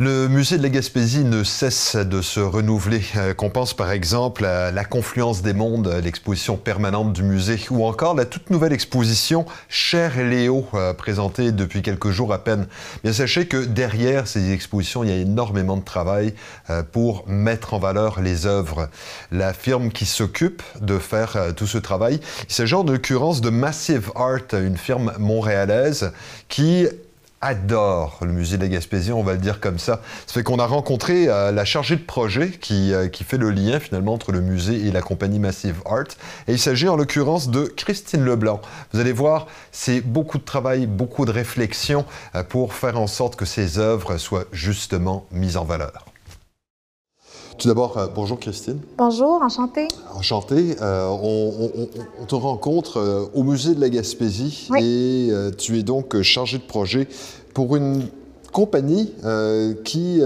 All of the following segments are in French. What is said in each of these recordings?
Le musée de la Gaspésie ne cesse de se renouveler. Euh, qu'on pense par exemple à la confluence des mondes, l'exposition permanente du musée, ou encore la toute nouvelle exposition Cher Léo, euh, présentée depuis quelques jours à peine. Bien sachez que derrière ces expositions, il y a énormément de travail euh, pour mettre en valeur les œuvres. La firme qui s'occupe de faire tout ce travail, il s'agit en l'occurrence de Massive Art, une firme montréalaise qui adore le musée de la Gaspésie, on va le dire comme ça. Ça fait qu'on a rencontré euh, la chargée de projet qui, euh, qui, fait le lien finalement entre le musée et la compagnie Massive Art. Et il s'agit en l'occurrence de Christine Leblanc. Vous allez voir, c'est beaucoup de travail, beaucoup de réflexion euh, pour faire en sorte que ces œuvres soient justement mises en valeur. Tout d'abord, euh, bonjour Christine. Bonjour, enchantée. Enchantée. Euh, on, te rencontre euh, au musée de la Gaspésie et tu es donc chargé de projet pour une compagnie qui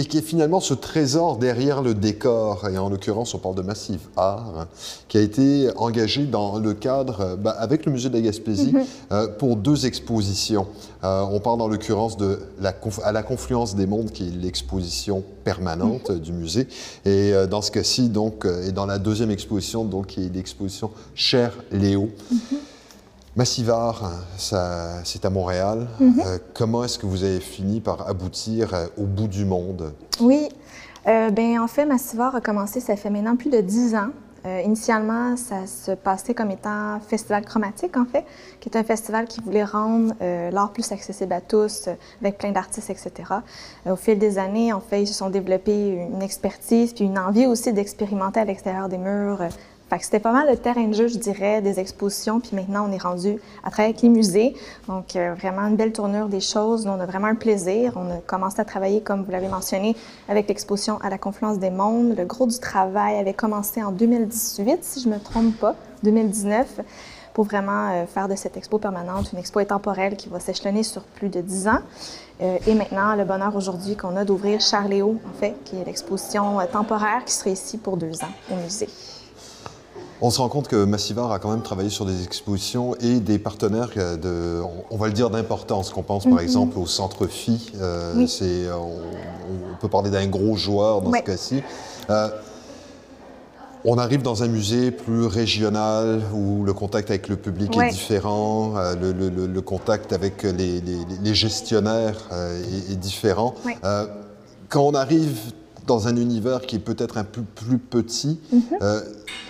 qui est, finalement ce trésor derrière le décor. Et en l'occurrence, on parle de Massive Art, qui a été engagé dans le cadre, bah, avec le musée de la Gaspésie, mhm. euh, pour deux expositions. Euh, on parle en l'occurrence de la, à la confluence des mondes, qui est l'exposition permanente mhm. du musée. Et euh, dans ce cas-ci, donc, et dans la deuxième exposition, donc, qui est l'exposition Cher Léo. Mhm. Massivard, c'est à Montréal. Mhm. Euh, comment est-ce que vous avez fini par aboutir euh, au bout du monde? Oui, euh, ben, en fait, Massivard a commencé, ça fait maintenant plus de dix ans. initialement, ça se passait comme étant Festival Chromatique, en fait, qui est un festival qui voulait rendre l'art plus accessible à tous, avec plein d'artistes, etc. au fil des années, en fait, ils se sont développés une expertise, puis une envie aussi d'expérimenter à l'extérieur des murs, c'était pas mal le terrain de jeu, je dirais, des expositions. Puis maintenant, on est rendu à travailler avec les musées. Donc, euh, vraiment une belle tournure des choses. On a vraiment un plaisir. On a commencé à travailler, comme vous l'avez mentionné, avec l'exposition à la Confluence des mondes. Le gros du travail avait commencé en 2018, si je me trompe pas, 2019 pour vraiment euh, faire de cette expo permanente une expo intemporelle qui va s'échelonner sur plus de dix ans. Euh, et maintenant, le bonheur aujourd'hui qu'on a d'ouvrir Charléo, en fait, qui est l'exposition temporaire qui serait ici pour deux ans au musée. On se rend compte que Massivar a quand même travaillé sur des expositions et des partenaires de, on va le dire, d'importance. Qu'on pense par mhm. exemple au Centre Phi. Euh, on, peut parler d'un gros joueur dans ce cas-ci. Euh, on arrive dans un musée plus régional où le contact avec le public est différent, euh, le, contact avec les, gestionnaires est, différent. quand on arrive dans un univers qui est peut-être un peu plus petit, mhm. euh,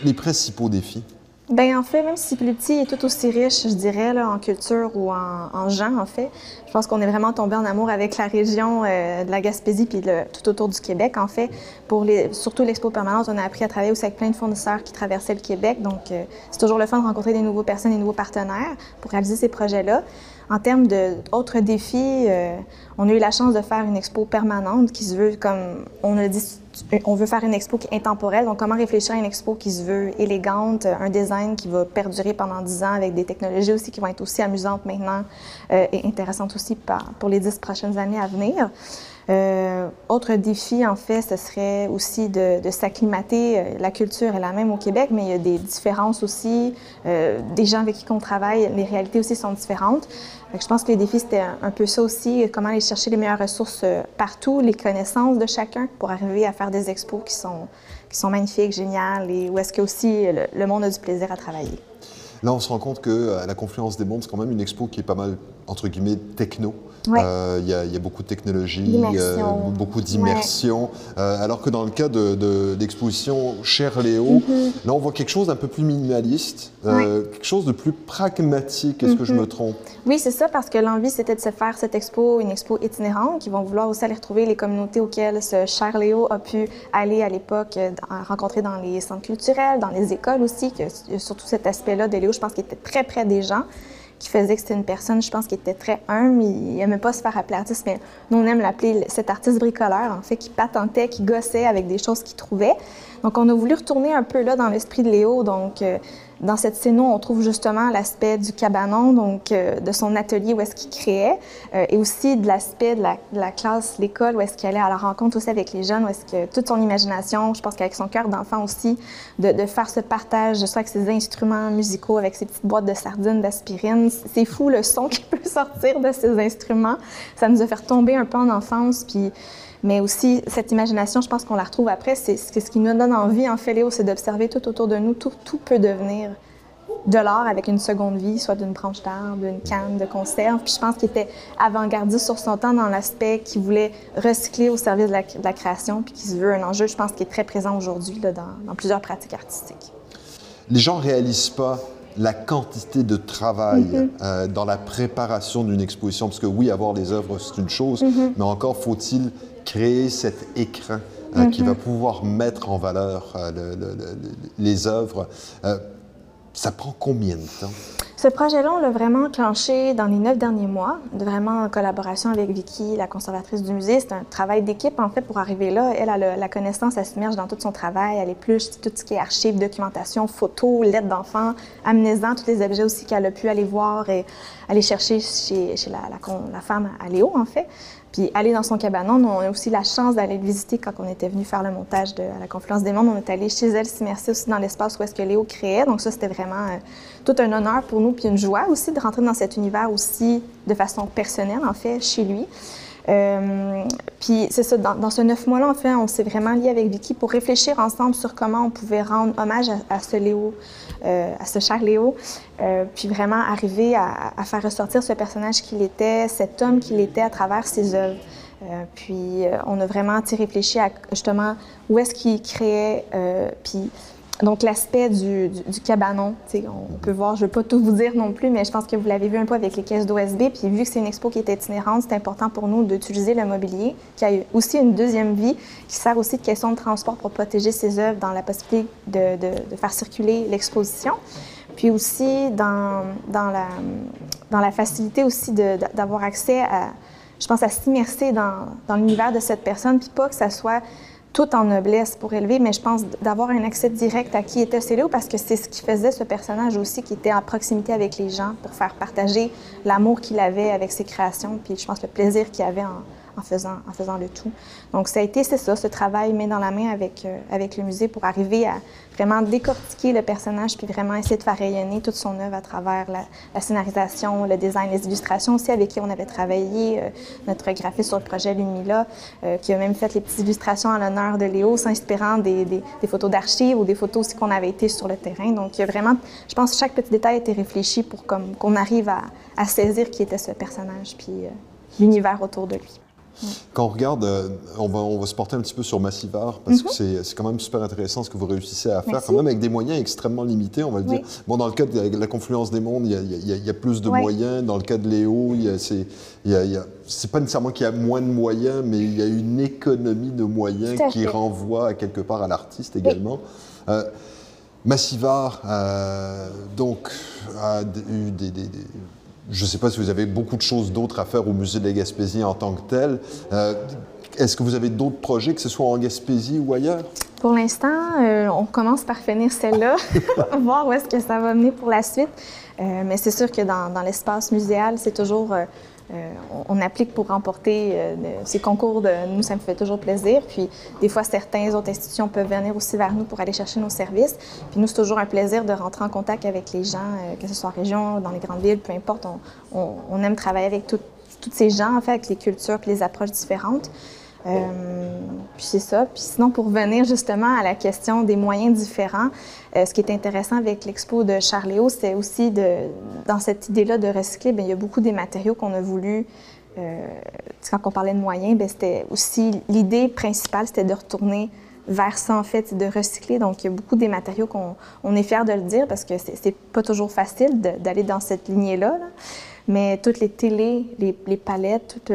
les principaux défis? Bien, en fait, même si plus petit est tout aussi riche, je dirais, là, en culture ou en, en gens, en fait, je pense qu'on est vraiment tombé en amour avec la région euh, de la Gaspésie puis tout autour du Québec, en fait. Pour les, surtout l'Expo permanente, on a appris à travailler aussi avec plein de fournisseurs qui traversaient le Québec. Donc, euh, c'est toujours le fun de rencontrer des nouveaux personnes, des nouveaux partenaires pour réaliser ces projets-là. En termes d'autres défis, euh, on a eu la chance de faire une expo permanente qui se veut, comme on a dit, on veut faire une expo qui est intemporelle. Donc, comment réfléchir à une expo qui se veut élégante, un design qui va perdurer pendant 10 ans avec des technologies aussi qui vont être aussi amusantes maintenant euh, et intéressantes aussi pour les 10 prochaines années à venir. Euh, autre défi, en fait, ce serait aussi de, s'acclimater. Euh, la culture est la même au Québec, mais il y a des différences aussi. Euh, des gens avec qui on travaille, les réalités aussi sont différentes. je pense que les défis, c'était un, peu ça aussi, comment aller chercher les meilleures ressources partout, les connaissances de chacun pour arriver à faire des expos qui sont, qui sont magnifiques, géniales, et où est-ce que aussi le monde a du plaisir à travailler. Là, on se rend compte qu'à la Confluence des mondes, c'est quand même une expo qui est pas mal, entre guillemets, techno. Euh, il y, a beaucoup de technologie, euh, beaucoup d'immersion. Euh, alors que dans le cas de, l'exposition Cher Léo, mhm. là, on voit quelque chose d'un peu plus minimaliste, quelque chose de plus pragmatique. Est-ce que je me mhm. trompe? Oui, c'est ça, parce que l'envie, c'était de se faire cette expo, une expo itinérante, qui vont vouloir aussi aller retrouver les communautés auxquelles ce Cher Léo a pu aller à l'époque, rencontrer dans les centres culturels, dans les écoles aussi, que, surtout cet aspect-là de Léo, je pense qu'il était très près des gens qui faisait que c'était une personne, je pense, qui était très humble. Il n'aimait pas se faire appeler artiste, mais nous, on aime l'appeler cet artiste bricoleur, en fait, qui patentait, qui gossait avec des choses qu'il trouvait. Donc, on a voulu retourner un peu là dans l'esprit de Léo. Donc, euh, dans cette scène, on trouve justement l'aspect du cabanon, donc euh, de son atelier où est-ce qu'il créait, euh, et aussi de l'aspect de la, classe, l'école, où est-ce qu'il allait à la rencontre aussi avec les jeunes, où est-ce que toute son imagination, je pense qu'avec son cœur d'enfant aussi, de, de, faire ce partage, soit avec ses instruments musicaux, avec ses petites boîtes de sardines, d'aspirine. C'est fou le son qui peut sortir de ces instruments. Ça nous a fait tomber un peu en enfance, puis mais aussi, cette imagination, je pense qu'on la retrouve après. C'est ce qui nous donne envie, en fait, Léo, c'est d'observer tout autour de nous. Tout, tout peut devenir de l'art avec une seconde vie, soit d'une branche d'arbre, d'une canne de conserve. Puis je pense qu'il était avant-gardiste sur son temps dans l'aspect qu'il voulait recycler au service de la, création, puis qu'il se veut un enjeu, je pense, qui est très présent aujourd'hui dans, dans plusieurs pratiques artistiques. Les gens ne réalisent pas la quantité de travail mm-hmm. euh, dans la préparation d'une exposition, parce que oui, avoir les œuvres, c'est une chose, mm-hmm. mais encore faut-il créer cet écran euh, qui va mhm. pouvoir mettre en valeur euh, les œuvres. Euh, ça prend combien de temps? Ce projet-là, on l'a vraiment enclenché dans les neuf derniers mois, vraiment en collaboration avec Vicky, la conservatrice du musée. C'est un travail d'équipe, en fait, pour arriver là. Elle a la connaissance, elle se dans tout son travail, elle épluche tout ce qui est archives, documentation, photos, lettres d'enfants, amenant tous les objets aussi qu'elle a pu aller voir et aller chercher chez, la, femme à Léo, en fait. Puis aller dans son cabanon, on a aussi la chance d'aller le visiter quand on était venu faire le montage de la Confluence des Mondes. On est allé chez elle s'immerser aussi dans l'espace où est-ce que Léo créait. Donc ça, c'était vraiment euh, tout un honneur pour nous, puis une joie aussi de rentrer dans cet univers aussi de façon personnelle, en fait, chez lui. Euh, puis c'est ça, dans, ce neuf mois-là, en fait, on s'est vraiment lié avec Vicky pour réfléchir ensemble sur comment on pouvait rendre hommage à, ce Léo, euh, à ce cher Léo, euh, puis vraiment arriver à, à, faire ressortir ce personnage qu'il était, cet homme qu'il était à travers ses œuvres. puis on a vraiment réfléchi à justement où est-ce qu'il créait, puis donc, l'aspect du, cabanon, on peut voir, je ne vais pas tout vous dire non plus, mais je pense que vous l'avez vu un peu avec les caisses d'OSB. Puis, vu que c'est une expo qui est itinérante, c'est important pour nous d'utiliser le mobilier, qui a aussi une deuxième vie, qui sert aussi de question de transport pour protéger ses œuvres dans la possibilité de, faire circuler l'exposition. Puis aussi dans, dans, la, dans la facilité aussi d'avoir accès à, je pense, à s'immerser dans, dans l'univers de cette personne, puis pas que ça soit tout en noblesse pour élever, mais je pense d'avoir un accès direct à qui était Céléo parce que c'est ce qui faisait ce personnage aussi qui était en proximité avec les gens pour faire partager l'amour qu'il avait avec ses créations, puis je pense le plaisir qu'il avait en, en faisant, en faisant le tout. Donc, ça a été, c'est ça, ce travail main dans la main avec, euh, avec le musée pour arriver à vraiment décortiquer le personnage puis vraiment essayer de faire rayonner toute son œuvre à travers la, scénarisation, le design, les illustrations aussi avec qui on avait travaillé, euh, notre graphiste sur le projet Lumila, euh, qui a même fait les petites illustrations en l'honneur de Léo, s'inspirant des, des, photos d'archives ou des photos aussi qu'on avait été sur le terrain. Donc, il y a vraiment, je pense que chaque petit détail a été réfléchi pour qu'on arrive à, à, saisir qui était ce personnage puis l'univers autour de lui. Quand on regarde, euh, on, va, on va se porter un petit peu sur Massivar, parce que mhm. c'est quand même super intéressant ce que vous réussissez à faire, quand même avec des moyens extrêmement limités, on va dire. Bon, dans le cas de la confluence des mondes, il y a, plus de moyens. Dans le cas de Léo, c'est pas nécessairement qu'il y a moins de moyens, mais il y a une économie de moyens qui renvoie à quelque part à l'artiste également. Euh, Massivar, euh, donc, a eu des je ne sais pas si vous avez beaucoup de choses d'autres à faire au musée de la Gaspésie en tant que tel. Euh, est-ce que vous avez d'autres projets, que ce soit en Gaspésie ou ailleurs? Pour l'instant, euh, on commence par finir celle-là, voir où est-ce que ça va mener pour la suite. Euh, mais c'est sûr que dans, dans l'espace muséal, c'est toujours euh, on, applique pour remporter euh, ces concours. De, nous, ça me fait toujours plaisir. Puis, des fois, certaines autres institutions peuvent venir aussi vers nous pour aller chercher nos services. Puis, nous, c'est toujours un plaisir de rentrer en contact avec les gens, euh, que ce soit en région, dans les grandes villes, peu importe. On, aime travailler avec tous ces gens, en fait, avec les cultures et les approches différentes. Euh, puis c'est ça. Puis sinon, pour revenir justement à la question des moyens différents, euh, ce qui est intéressant avec l'expo de Charléo, c'est aussi de, dans cette idée-là de recycler, bien, il y a beaucoup des matériaux qu'on a voulu. Euh, quand on parlait de moyens, c'était aussi l'idée principale, c'était de retourner vers ça, en fait, de recycler. Donc, il y a beaucoup des matériaux qu'on on est fiers de le dire parce que c'est pas toujours facile d'aller dans cette lignée-là. Mais toutes les télés, les, les palettes, tout,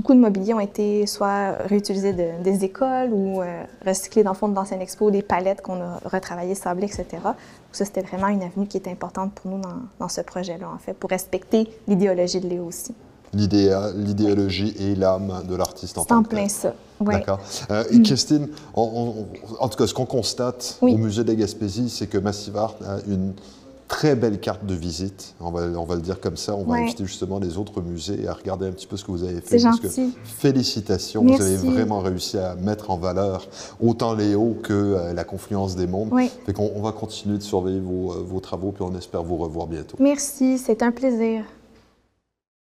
beaucoup de mobilier ont été soit réutilisés des écoles ou euh, recyclés dans le fond d'anciennes expos, des palettes qu'on a retravaillées, sablées, etc. Donc ça, c'était vraiment une avenue qui était importante pour nous dans, ce projet-là, en fait, pour respecter l'idéologie de Léo aussi. l'idéologie et l'âme de l'artiste en tant que plein ça. Ouais. D'accord. Euh, et Christine, en tout cas, ce qu'on constate au musée de la Gaspésie, c'est que Massive Art a une très belle carte de visite, on va, on va le dire comme ça. On va inviter justement les autres musées à regarder un petit peu ce que vous avez fait. Gentil. félicitations, vous avez vraiment réussi à mettre en valeur autant Léo que euh, la confluence des mondes. Fait on va continuer de surveiller vos, euh, vos travaux, puis on espère vous revoir bientôt. Merci, c'est un plaisir.